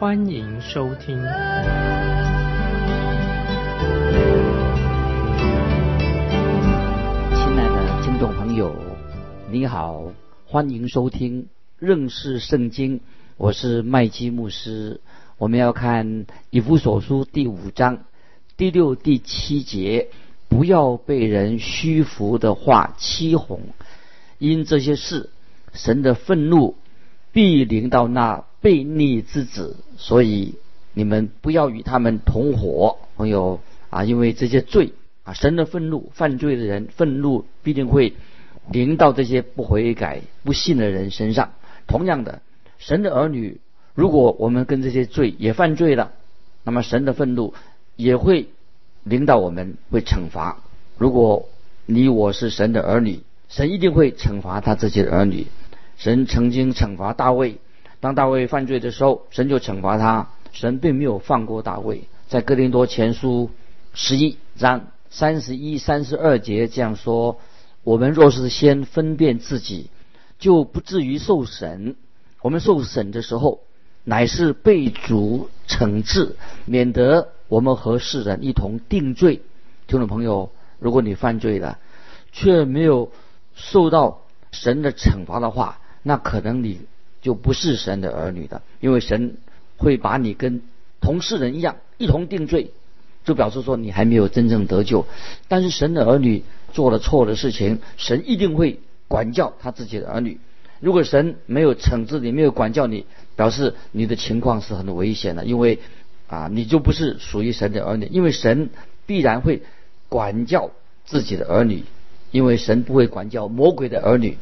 欢迎收听。亲爱的听众朋友，你好，欢迎收听认识圣经，我是麦基牧师。我们要看以弗所书第五章第六、第七节，不要被人虚浮的话欺哄，因这些事，神的愤怒必临到那悖逆之子，所以你们不要与他们同伙，朋友啊，因为这些罪啊，神的愤怒，犯罪的人愤怒必定会临到这些不悔改、不信的人身上。同样的，神的儿女，如果我们跟这些罪也犯罪了，那么神的愤怒也会临到我们，会惩罚。如果你我是神的儿女，神一定会惩罚他自己的儿女。神曾经惩罚大卫，当大卫犯罪的时候，神就惩罚他。神并没有放过大卫。在哥林多前书十一章三十一、三十二节这样说：我们若是先分辨自己，就不至于受审。我们受审的时候，乃是被主惩治，免得我们和世人一同定罪。听众朋友，如果你犯罪了，却没有受到神的惩罚的话，那可能你就不是神的儿女的，因为神会把你跟同世人一样一同定罪，就表示说你还没有真正得救。但是神的儿女做了错的事情，神一定会管教他自己的儿女。如果神没有惩治你，没有管教你，表示你的情况是很危险的，因为啊，你就不是属于神的儿女。因为神必然会管教自己的儿女，因为神不会管教魔鬼的儿女。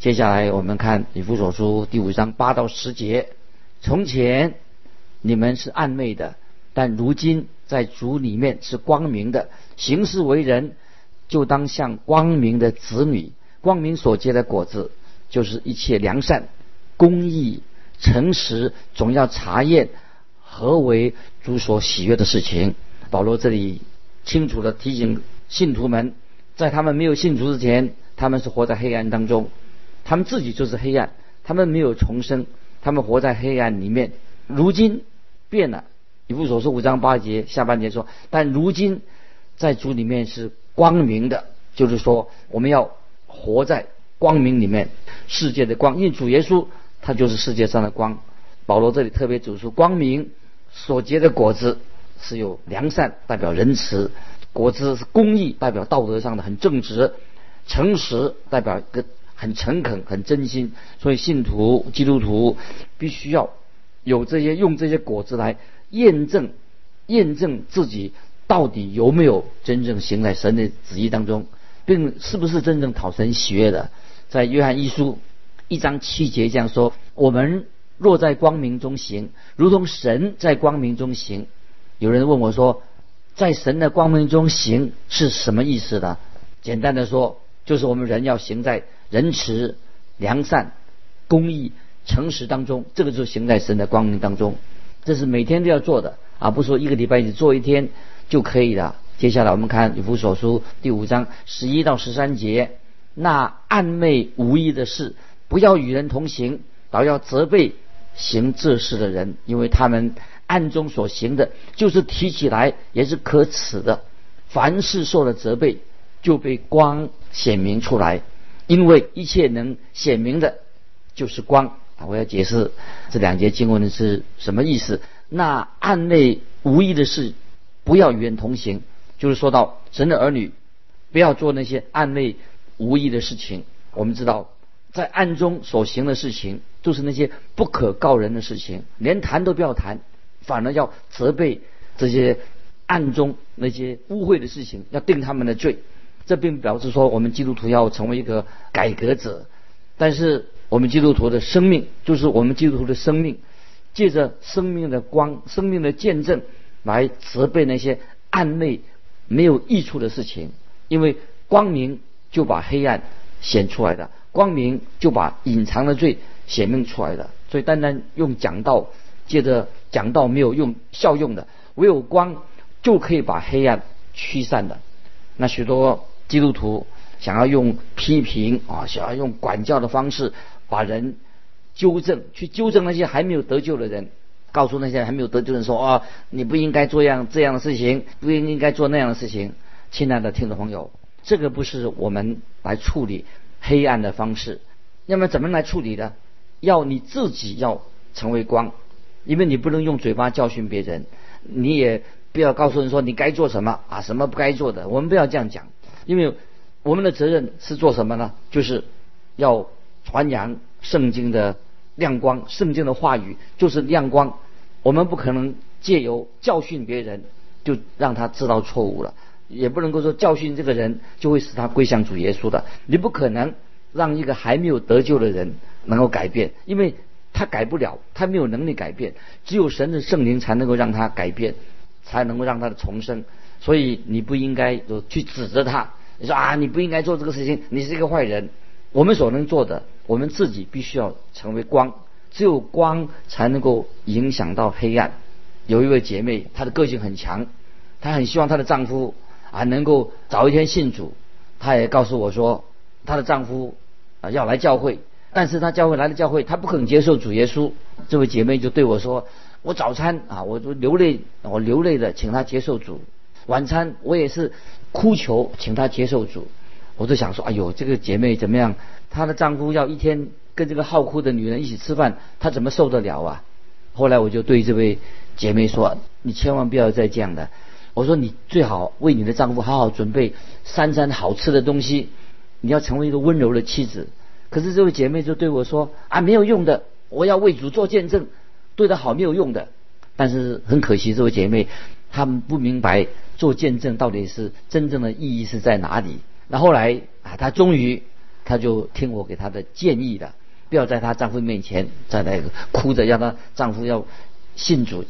接下来我们看以弗所书第五章八到十节：从前你们是暗昧的，但如今在主里面是光明的。行事为人，就当像光明的子女。光明所结的果子。就是一切良善、公义、诚实，总要查验何为主所喜悦的事情。保罗这里清楚的提醒信徒们，在他们没有信主之前，他们是活在黑暗当中，他们自己就是黑暗，他们没有重生，他们活在黑暗里面。如今变了，以弗所书五章八节下半节说，但如今在主里面是光明的，就是说我们要活在。光明里面，世界的光，因为主耶稣他就是世界上的光。保罗这里特别指出，光明所结的果子是有良善，代表仁慈；果子是公义，代表道德上的很正直；诚实代表一个很诚恳、很真心。所以信徒、基督徒必须要有这些，用这些果子来验证、验证自己到底有没有真正行在神的旨意当中，并是不是真正讨神喜悦的。在约翰一书一章七节这样说：“我们若在光明中行，如同神在光明中行。”有人问我说：“在神的光明中行是什么意思呢？”简单的说，就是我们人要行在仁慈、良善、公义、诚实当中，这个就行在神的光明当中。这是每天都要做的，而不是说一个礼拜只做一天就可以了。接下来我们看以弗所书第五章十一到十三节。那暗昧无益的事，不要与人同行，倒要责备行这事的人，因为他们暗中所行的，就是提起来也是可耻的。凡事受了责备，就被光显明出来，因为一切能显明的，就是光啊！我要解释这两节经文是什么意思。那暗内无意的事，不要与人同行，就是说到神的儿女，不要做那些暗内。无意的事情，我们知道，在暗中所行的事情，都是那些不可告人的事情，连谈都不要谈，反而要责备这些暗中那些污秽的事情，要定他们的罪。这并不表示说我们基督徒要成为一个改革者，但是我们基督徒的生命，就是我们基督徒的生命，借着生命的光、生命的见证，来责备那些暗昧没有益处的事情，因为光明就把黑暗显出来的，光明就把隐藏的罪显明出来的。所以单单用讲道，借着讲道没有用效用的，唯有光就可以把黑暗驱散的。那许多基督徒想要用批评啊，想要用管教的方式把人纠正，去纠正那些还没有得救的人。告诉那些还没有得救的人说：“啊，你不应该做样这样的事情，不应该做那样的事情。”亲爱的听众朋友，这个不是我们来处理黑暗的方式。那么怎么来处理呢？要你自己要成为光，因为你不能用嘴巴教训别人，你也不要告诉人说你该做什么啊，什么不该做的。我们不要这样讲，因为我们的责任是做什么呢？就是要传扬圣经的。亮光，圣经的话语就是亮光。我们不可能借由教训别人，就让他知道错误了；也不能够说教训这个人就会使他归向主耶稣的。你不可能让一个还没有得救的人能够改变，因为他改不了，他没有能力改变。只有神的圣灵才能够让他改变，才能够让他的重生。所以你不应该去指责他，你说啊，你不应该做这个事情，你是一个坏人。我们所能做的，我们自己必须要成为光，只有光才能够影响到黑暗。有一位姐妹，她的个性很强，她很希望她的丈夫啊能够早一天信主。她也告诉我说，她的丈夫啊要来教会，但是她教会来了教会，她不肯接受主耶稣。这位姐妹就对我说：“我早餐啊，我就流泪，我流泪的请他接受主；晚餐我也是哭求，请他接受主。”我就想说，哎呦，这个姐妹怎么样？她的丈夫要一天跟这个好哭的女人一起吃饭，她怎么受得了啊？后来我就对这位姐妹说：“你千万不要再这样的。”我说：“你最好为你的丈夫好好准备三餐好吃的东西，你要成为一个温柔的妻子。”可是这位姐妹就对我说：“啊，没有用的，我要为主做见证，对她好没有用的。”但是很可惜，这位姐妹她们不明白做见证到底是真正的意义是在哪里。那后来啊，她终于，她就听我给她的建议了，不要在她丈夫面前在那个哭着让她丈夫要信主，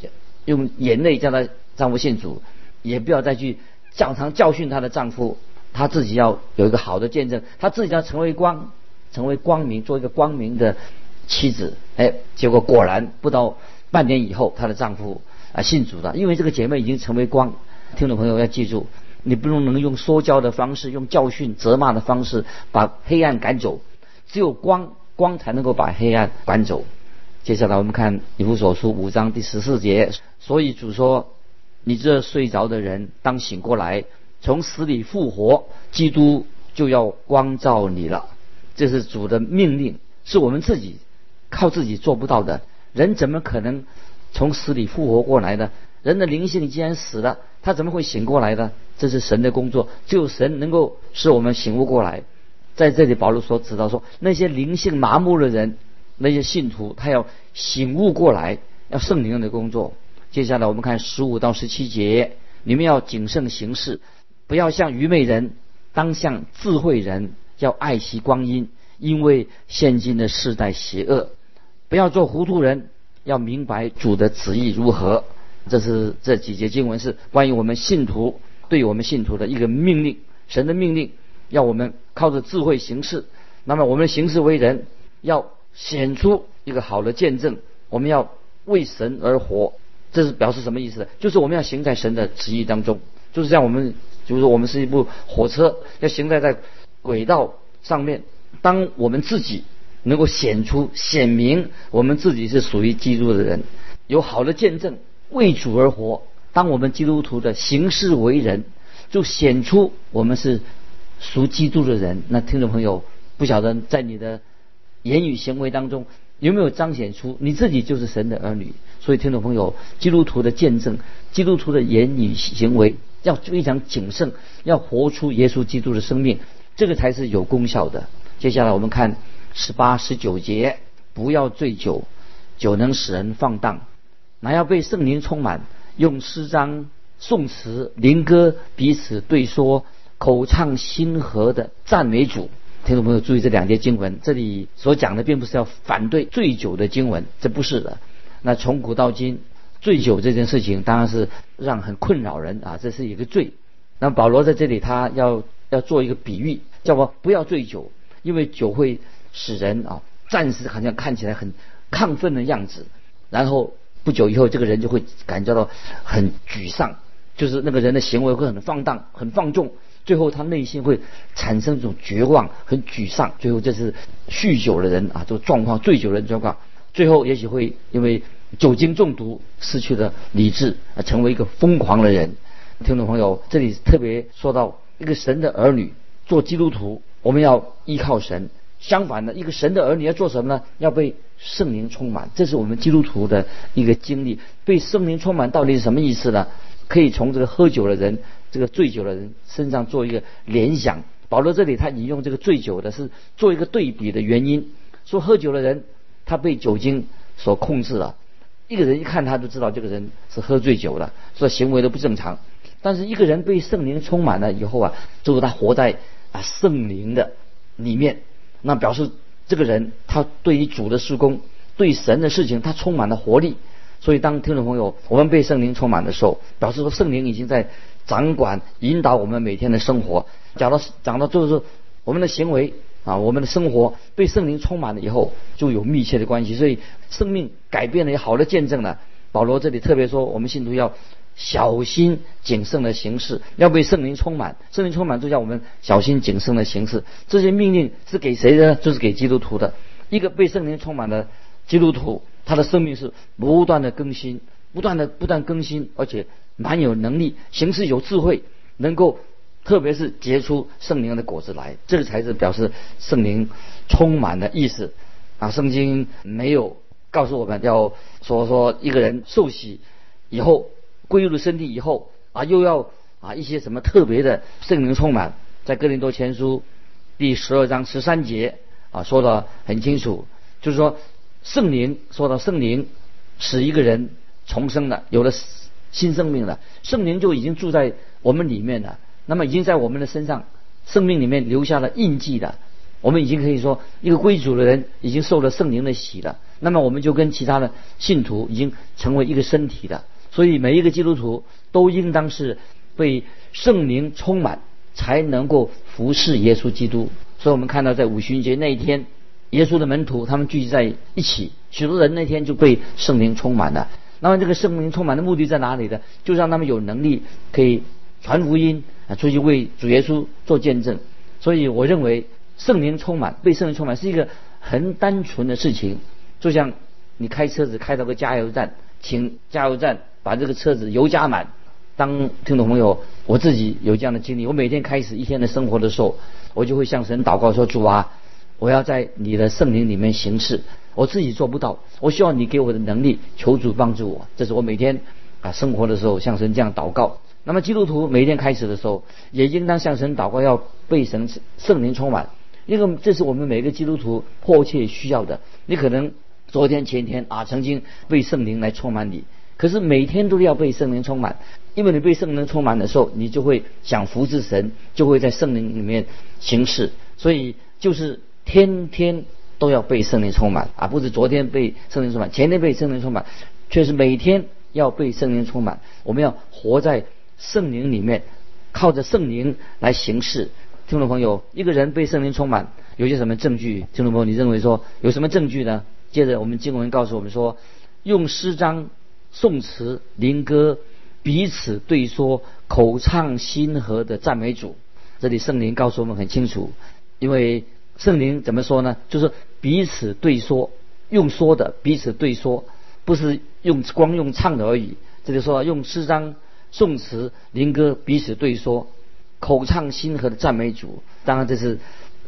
用眼泪叫她丈夫信主，也不要再去教堂教训她的丈夫，她自己要有一个好的见证，她自己要成为光，成为光明，做一个光明的妻子。哎，结果果然不到半年以后，她的丈夫啊信主了，因为这个姐妹已经成为光。听众朋友要记住。你不能能用说教的方式，用教训、责骂的方式把黑暗赶走，只有光，光才能够把黑暗赶走。接下来我们看以弗所书五章第十四节，所以主说：“你这睡着的人，当醒过来，从死里复活，基督就要光照你了。”这是主的命令，是我们自己靠自己做不到的。人怎么可能从死里复活过来呢？人的灵性既然死了。他怎么会醒过来呢？这是神的工作，只有神能够使我们醒悟过来。在这里，保罗所指到说，那些灵性麻木的人，那些信徒，他要醒悟过来，要圣灵的工作。接下来，我们看十五到十七节，你们要谨慎行事，不要像愚昧人，当像智慧人，要爱惜光阴，因为现今的世代邪恶。不要做糊涂人，要明白主的旨意如何。这是这几节经文是关于我们信徒对我们信徒的一个命令，神的命令要我们靠着智慧行事。那么我们行事为人要显出一个好的见证，我们要为神而活。这是表示什么意思？就是我们要行在神的旨意当中，就是像我们，就是我们是一部火车，要行在在轨道上面。当我们自己能够显出显明我们自己是属于基督的人，有好的见证。为主而活，当我们基督徒的行事为人，就显出我们是属基督的人。那听众朋友，不晓得在你的言语行为当中有没有彰显出你自己就是神的儿女？所以听众朋友，基督徒的见证，基督徒的言语行为要非常谨慎，要活出耶稣基督的生命，这个才是有功效的。接下来我们看十八、十九节，不要醉酒，酒能使人放荡。那要被圣灵充满，用诗章、颂词、灵歌彼此对说，口唱心和的赞美主。听众朋友注意这两节经文，这里所讲的并不是要反对醉酒的经文，这不是的。那从古到今，醉酒这件事情当然是让很困扰人啊，这是一个罪。那保罗在这里他要要做一个比喻，叫我不要醉酒，因为酒会使人啊暂时好像看起来很亢奋的样子，然后不久以后这个人就会感觉到很沮丧，就是那个人的行为会很放荡、很放纵，最后他内心会产生一种绝望、很沮丧，最后这是酗酒的人啊这个状况、醉酒的状况，最后也许会因为酒精中毒失去了理智，啊成为一个疯狂的人。听众朋友，这里特别说到一个神的儿女做基督徒，我们要依靠神。相反的，一个神的儿女要做什么呢？要被圣灵充满，这是我们基督徒的一个经历。被圣灵充满到底是什么意思呢？可以从这个喝酒的人、这个醉酒的人身上做一个联想。保罗这里他引用这个醉酒的是做一个对比的原因，说喝酒的人他被酒精所控制了，一个人一看他就知道这个人是喝醉酒了，所以行为都不正常。但是一个人被圣灵充满了以后啊，就是他活在啊圣灵的里面，那表示这个人他对于主的施工、对神的事情，他充满了活力。所以当听众朋友我们被圣灵充满的时候，表示说圣灵已经在掌管、引导我们每天的生活。讲到讲到就是我们的行为啊，我们的生活被圣灵充满了以后，就有密切的关系。所以生命改变了有好的见证了。保罗这里特别说，我们信徒要。小心谨慎的行事，要被圣灵充满。圣灵充满就叫我们小心谨慎的行事。这些命令是给谁的？就是给基督徒的。一个被圣灵充满的基督徒，他的生命是不断的更新，不断的不断更新，而且蛮有能力，行事有智慧，能够特别是结出圣灵的果子来。这才是表示圣灵充满的意思啊！圣经没有告诉我们要说说一个人受洗以后。归入身体以后啊，又要啊一些什么特别的圣灵充满，在哥林多前书第十二章十三节啊说的很清楚，就是说圣灵说到圣灵使一个人重生了，有了新生命了，圣灵就已经住在我们里面了，那么已经在我们的身上生命里面留下了印记的，我们已经可以说一个归主的人已经受了圣灵的洗了，那么我们就跟其他的信徒已经成为一个身体的。所以每一个基督徒都应当是被圣灵充满，才能够服侍耶稣基督。所以我们看到在五旬节那一天，耶稣的门徒他们聚集在一起，许多人那天就被圣灵充满了。那么这个圣灵充满的目的在哪里呢？就让他们有能力可以传福音啊，出去为主耶稣做见证。所以我认为圣灵充满，被圣灵充满是一个很单纯的事情，就像你开车子开到个加油站，请加油站。把这个车子油加满。当听众朋友，我自己有这样的经历。我每天开始一天的生活的时候，我就会向神祷告说：“主啊，我要在你的圣灵里面行事，我自己做不到，我希望你给我的能力，求主帮助我。”这是我每天啊生活的时候向神这样祷告。那么基督徒每天开始的时候，也应当向神祷告，要被神圣灵充满，因为这是我们每个基督徒迫切需要的。你可能昨天前天啊曾经被圣灵来充满你。可是每天都要被圣灵充满，因为你被圣灵充满的时候，你就会想服侍神，就会在圣灵里面行事。所以就是天天都要被圣灵充满，而不是昨天被圣灵充满，前天被圣灵充满，却是每天要被圣灵充满。我们要活在圣灵里面，靠着圣灵来行事。听众朋友，一个人被圣灵充满，有些什么证据？听众朋友，你认为说有什么证据呢？接着我们经文告诉我们说，用诗章。宋词、灵歌彼此对说，口唱心和的赞美主。这里圣灵告诉我们很清楚，因为圣灵怎么说呢？就是彼此对说，用说的彼此对说，不是用光用唱的而已。这里说用诗章、宋词、灵歌彼此对说，口唱心和的赞美主。当然这是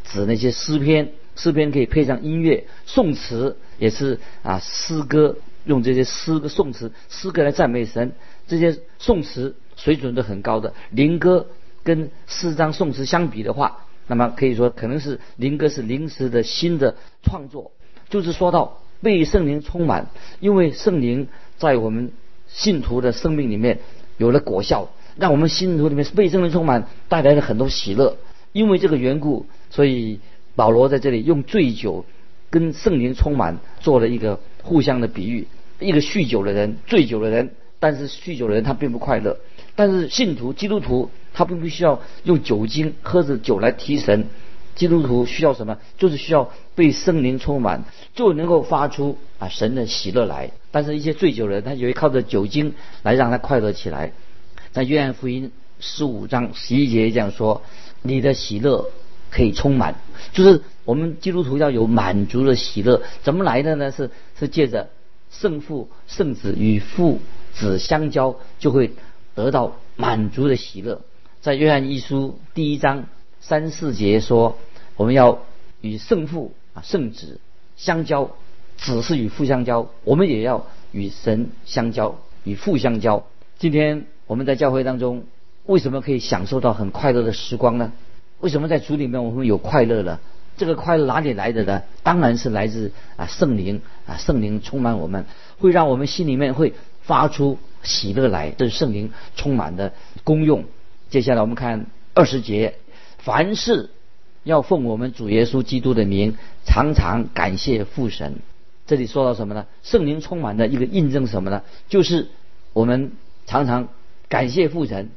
指那些诗篇，诗篇可以配上音乐，宋词也是啊诗歌。用这些诗歌、宋词、诗歌来赞美神，这些宋词水准都很高的。灵歌跟诗章、宋词相比的话，那么可以说可能是灵歌是临时的新的创作。就是说到被圣灵充满，因为圣灵在我们信徒的生命里面有了果效，让我们信徒里面被圣灵充满，带来了很多喜乐。因为这个缘故，所以保罗在这里用醉酒跟圣灵充满做了一个。互相的比喻，一个酗酒的人、醉酒的人，但是酗酒的人他并不快乐。但是信徒、基督徒他并不需要用酒精喝着酒来提神。基督徒需要什么？就是需要被圣灵充满，就能够发出啊神的喜乐来。但是，一些醉酒的人，他以为靠着酒精来让他快乐起来。在约翰福音十五章十一节这样说：“你的喜乐可以充满。”就是我们基督徒要有满足的喜乐，怎么来的呢？是是借着圣父、圣子与父子相交，就会得到满足的喜乐。在约翰一书第一章三四节说。我们要与圣父啊、圣子相交，子是与父相交，我们也要与神相交，与父相交。今天我们在教会当中，为什么可以享受到很快乐的时光呢？为什么在主里面我们有快乐呢？这个快乐哪里来的呢？当然是来自啊圣灵啊，圣灵充满我们，会让我们心里面会发出喜乐来，这是圣灵充满的功用。接下来我们看二十节，凡是。要奉我们主耶稣基督的名，常常感谢父神。这里说到什么呢？圣灵充满的一个印证什么呢？就是我们常常感谢父神，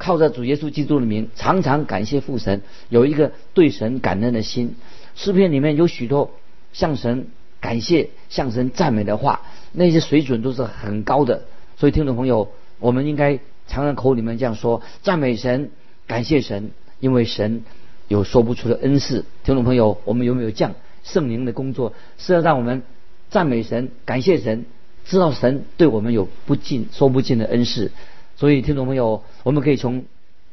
靠着主耶稣基督的名，常常感谢父神，有一个对神感恩的心。诗篇里面有许多向神感谢、向神赞美的话，那些水准都是很高的。所以听众朋友，我们应该常常口里面这样说：赞美神，感谢神，因为神。有说不出的恩赐，听众朋友，我们有没有这样圣灵的工作，是要让我们赞美神、感谢神，知道神对我们有不尽、说不尽的恩赐。所以，听众朋友，我们可以从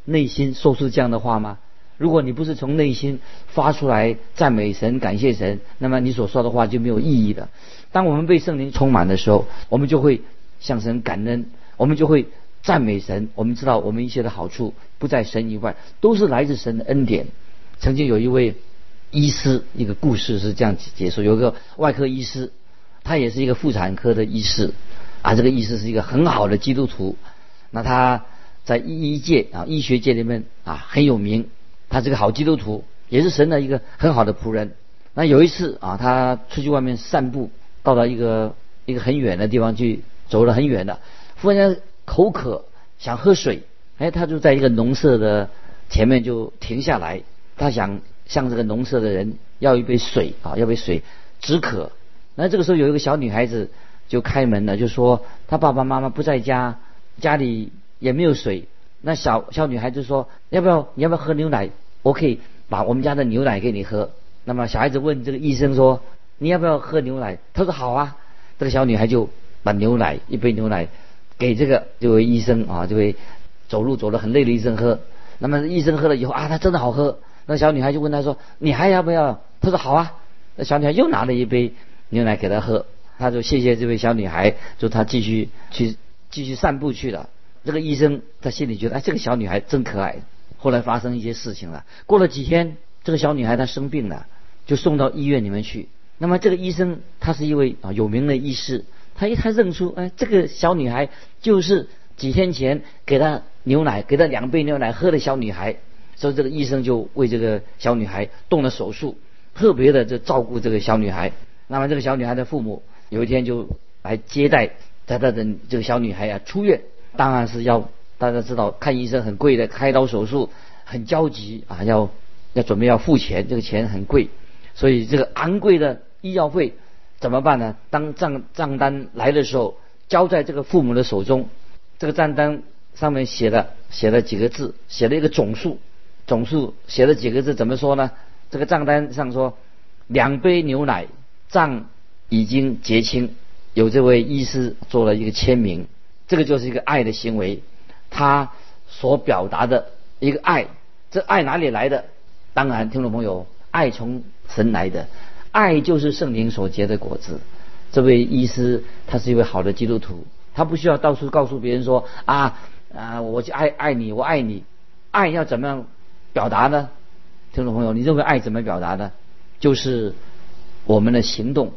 内心说出这样的话吗？如果你不是从内心发出来赞美神、感谢神，那么你所说的话就没有意义的。当我们被圣灵充满的时候，我们就会向神感恩，我们就会赞美神。我们知道，我们一切的好处不在神以外，都是来自神的恩典。曾经有一位医师，一个故事是这样解说：有个外科医师，他也是一个妇产科的医师，啊，这个医师是一个很好的基督徒。那他在医医界啊，医学界里面啊很有名。他是个好基督徒，也是神的一个很好的仆人。那有一次啊，他出去外面散步，到了一个一个很远的地方去，走了很远的，忽然间口渴，想喝水，哎，他就在一个农舍的前面就停下来。他想向这个农舍的人要一杯水啊，要杯水止渴。那这个时候有一个小女孩子就开门了，就说她爸爸妈妈不在家，家里也没有水。那小小女孩就说要不要你要不要喝牛奶？我可以把我们家的牛奶给你喝。那么小孩子问这个医生说你要不要喝牛奶？他说好啊。这个小女孩就把牛奶一杯牛奶给这个这位医生啊，这位走路走得很累的医生喝。那么医生喝了以后啊，他真的好喝。那小女孩就问他说：“你还要不要？”他说：“好啊。”那小女孩又拿了一杯牛奶给他喝，他就谢谢这位小女孩，就他继续去继续散步去了。这个医生他心里觉得：“哎，这个小女孩真可爱。”后来发生一些事情了。过了几天，这个小女孩她生病了，就送到医院里面去。那么这个医生他是一位啊有名的医师，他一他认出：“哎，这个小女孩就是几天前给他牛奶，给他两杯牛奶喝的小女孩。”所以这个医生就为这个小女孩动了手术，特别的就照顾这个小女孩。那么这个小女孩的父母有一天就来接待在她的这个小女孩啊出院，当然是要大家知道看医生很贵的，开刀手术很焦急啊，要要准备要付钱，这个钱很贵，所以这个昂贵的医药费怎么办呢？当账账单来的时候，交在这个父母的手中，这个账单上面写了写了几个字，写了一个总数。总数写了几个字，怎么说呢？这个账单上说，两杯牛奶，账已经结清，有这位医师做了一个签名，这个就是一个爱的行为，他所表达的一个爱，这爱哪里来的？当然，听众朋友，爱从神来的，爱就是圣灵所结的果子。这位医师他是一位好的基督徒，他不需要到处告诉别人说啊啊，我就爱爱你，我爱你，爱要怎么样？表达呢，听众朋友，你认为爱怎么表达呢？就是我们的行动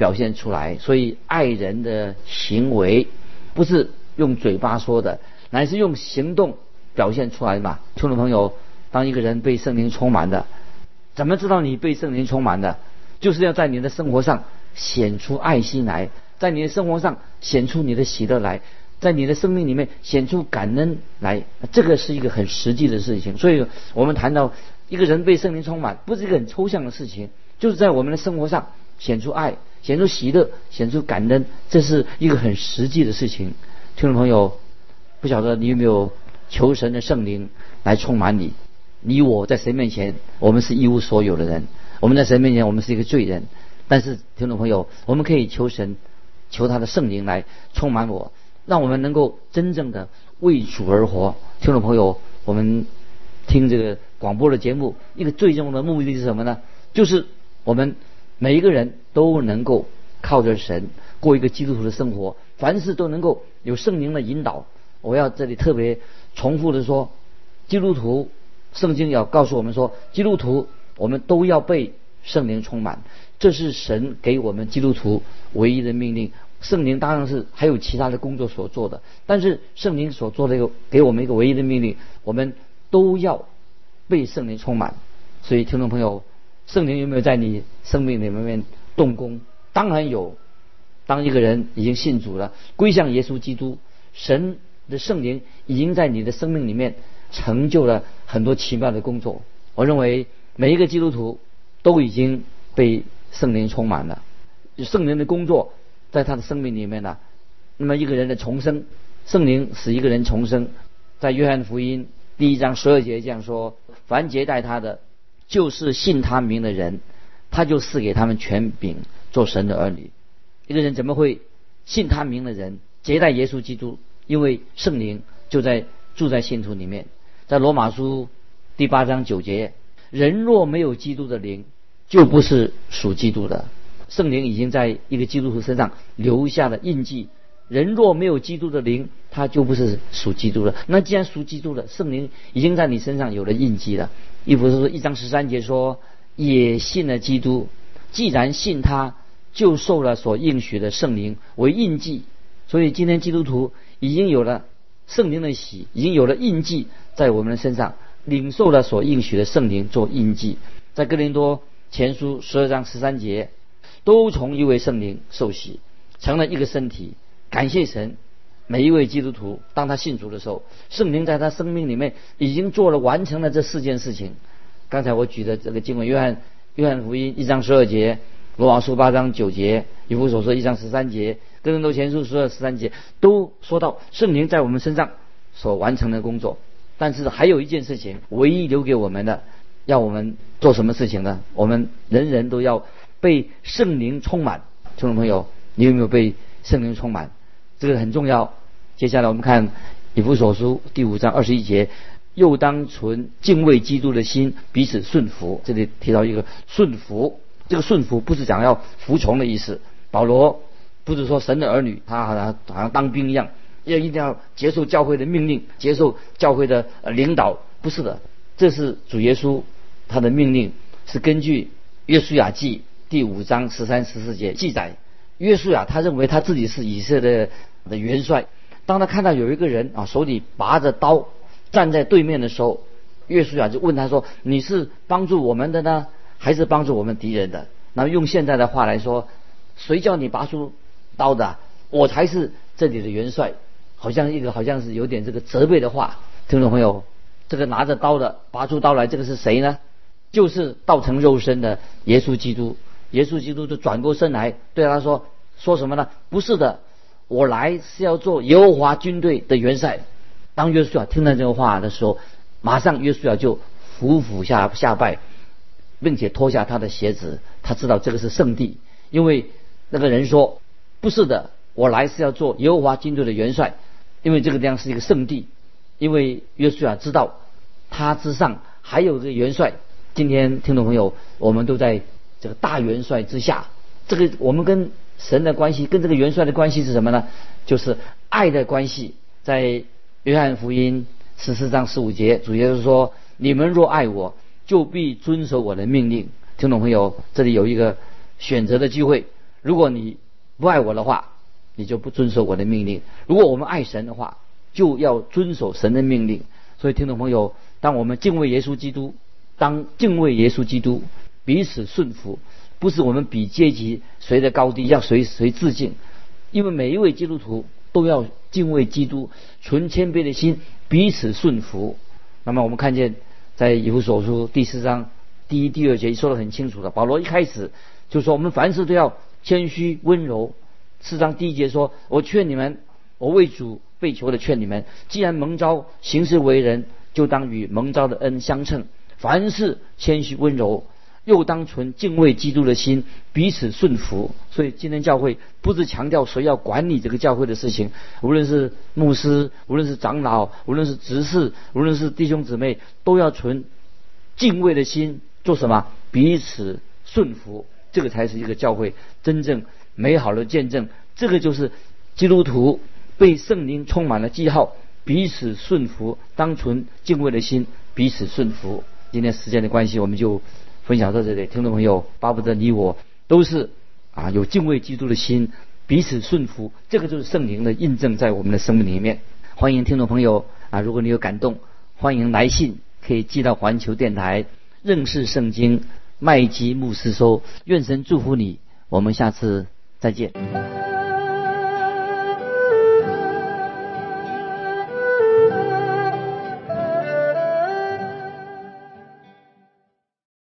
表现出来。所以爱人的行为不是用嘴巴说的，乃是用行动表现出来嘛。听众朋友，当一个人被圣灵充满的，怎么知道你被圣灵充满的？就是要在你的生活上显出爱心来，在你的生活上显出你的喜乐来，在你的生命里面显出感恩来，这个是一个很实际的事情。所以我们谈到一个人被圣灵充满，不是一个很抽象的事情，就是在我们的生活上显出爱、显出喜乐、显出感恩，这是一个很实际的事情。听众朋友，不晓得你有没有求神的圣灵来充满你？你我在神面前，我们是一无所有的人；我们在神面前，我们是一个罪人。但是，听众朋友，我们可以求神，求他的圣灵来充满我，让我们能够真正的为主而活。听众朋友，我们听这个广播的节目，一个最重要的目的是什么呢？就是我们每一个人都能够靠着神过一个基督徒的生活，凡事都能够有圣灵的引导。我要这里特别重复的说，基督徒，圣经要告诉我们说，基督徒我们都要被圣灵充满。这是神给我们基督徒唯一的命令。圣灵当然是还有其他的工作所做的，但是圣灵所做的一个给我们一个唯一的命令，我们都要被圣灵充满。所以，听众朋友，圣灵有没有在你生命里面动工？当然有。当一个人已经信主了，归向耶稣基督，神的圣灵已经在你的生命里面成就了很多奇妙的工作。我认为每一个基督徒都已经被。圣灵充满了，圣灵的工作在他的生命里面呢。那么一个人的重生，圣灵使一个人重生，在约翰福音第一章十二节这样说：凡接待他的，就是信他名的人，他就赐给他们权柄做神的儿女。一个人怎么会信他名的人接待耶稣基督？因为圣灵就在住在信徒里面。在罗马书第八章九节：人若没有基督的灵。就不是属基督的，圣灵已经在一个基督徒身上留下了印记。人若没有基督的灵，他就不是属基督的。那既然属基督的，圣灵已经在你身上有了印记了。一弗是说一章十三节说，也信了基督，既然信他，就受了所应许的圣灵为印记。所以今天基督徒已经有了圣灵的喜，已经有了印记在我们的身上，领受了所应许的圣灵做印记，在哥林多。前书十二章十三节，都从一位圣灵受洗，成了一个身体。感谢神，每一位基督徒，当他信主的时候，圣灵在他生命里面已经做了完成了这四件事情。刚才我举的这个经文，约翰约翰福音一章十二节，罗马书八章九节，以弗所说一章十三节，哥林多前书十二十三节，都说到圣灵在我们身上所完成的工作。但是还有一件事情，唯一留给我们的。要我们做什么事情呢？我们人人都要被圣灵充满。听众朋友，你有没有被圣灵充满？这个很重要。接下来我们看以弗所书第五章二十一节，又当存敬畏基督的心，彼此顺服。这里提到一个顺服，这个顺服不是讲要服从的意思。保罗不是说神的儿女，他好像好像当兵一样，要一定要接受教会的命令，接受教会的领导，不是的。这是主耶稣。他的命令是根据《约书亚记》第五章十三、十四节记载。约书亚他认为他自己是以色列的元帅。当他看到有一个人啊手里拔着刀站在对面的时候，约书亚就问他说：“你是帮助我们的呢，还是帮助我们敌人的？”那么用现在的话来说，谁叫你拔出刀的？我才是这里的元帅。好像一个好像是有点这个责备的话。听众朋友，这个拿着刀的拔出刀来，这个是谁呢？就是道成肉身的耶稣基督，耶稣基督就转过身来对他说：“说什么呢？不是的，我来是要做耶和华军队的元帅。”当约书亚听到这个话的时候，马上约书亚就俯伏下下拜，并且脱下他的鞋子。他知道这个是圣地，因为那个人说：“不是的，我来是要做耶和华军队的元帅，因为这个地方是一个圣地。”因为约书亚知道他之上还有个元帅。今天听众朋友，我们都在这个大元帅之下。这个我们跟神的关系，跟这个元帅的关系是什么呢？就是爱的关系。在约翰福音十四章十五节，主耶稣说：“你们若爱我，就必遵守我的命令。”听众朋友，这里有一个选择的机会。如果你不爱我的话，你就不遵守我的命令；如果我们爱神的话，就要遵守神的命令。所以，听众朋友，当我们敬畏耶稣基督。当敬畏耶稣基督，彼此顺服，不是我们比阶级谁的高低，要谁谁致敬。因为每一位基督徒都要敬畏基督，存谦卑的心，彼此顺服。那么我们看见在以弗所书第四章第一、第二节说的很清楚的，保罗一开始就说我们凡事都要谦虚温柔。四章第一节说：“我劝你们，我为主被求的劝你们，既然蒙召行事为人，就当与蒙召的恩相称。凡事谦虚温柔，又当存敬畏基督的心，彼此顺服。所以今天教会不是强调谁要管理这个教会的事情，无论是牧师，无论是长老，无论是执事，无论是弟兄姊妹，都要存敬畏的心，做什么？彼此顺服，这个才是一个教会真正。”美好的见证，这个就是基督徒被圣灵充满了记号，彼此顺服，当存敬畏的心，彼此顺服。今天时间的关系，我们就分享到这里。听众朋友，巴不得你我都是啊有敬畏基督的心，彼此顺服，这个就是圣灵的印证在我们的生命里面。欢迎听众朋友啊，如果你有感动，欢迎来信，可以寄到环球电台认识圣经麦基牧师收。愿神祝福你，我们下次。再见。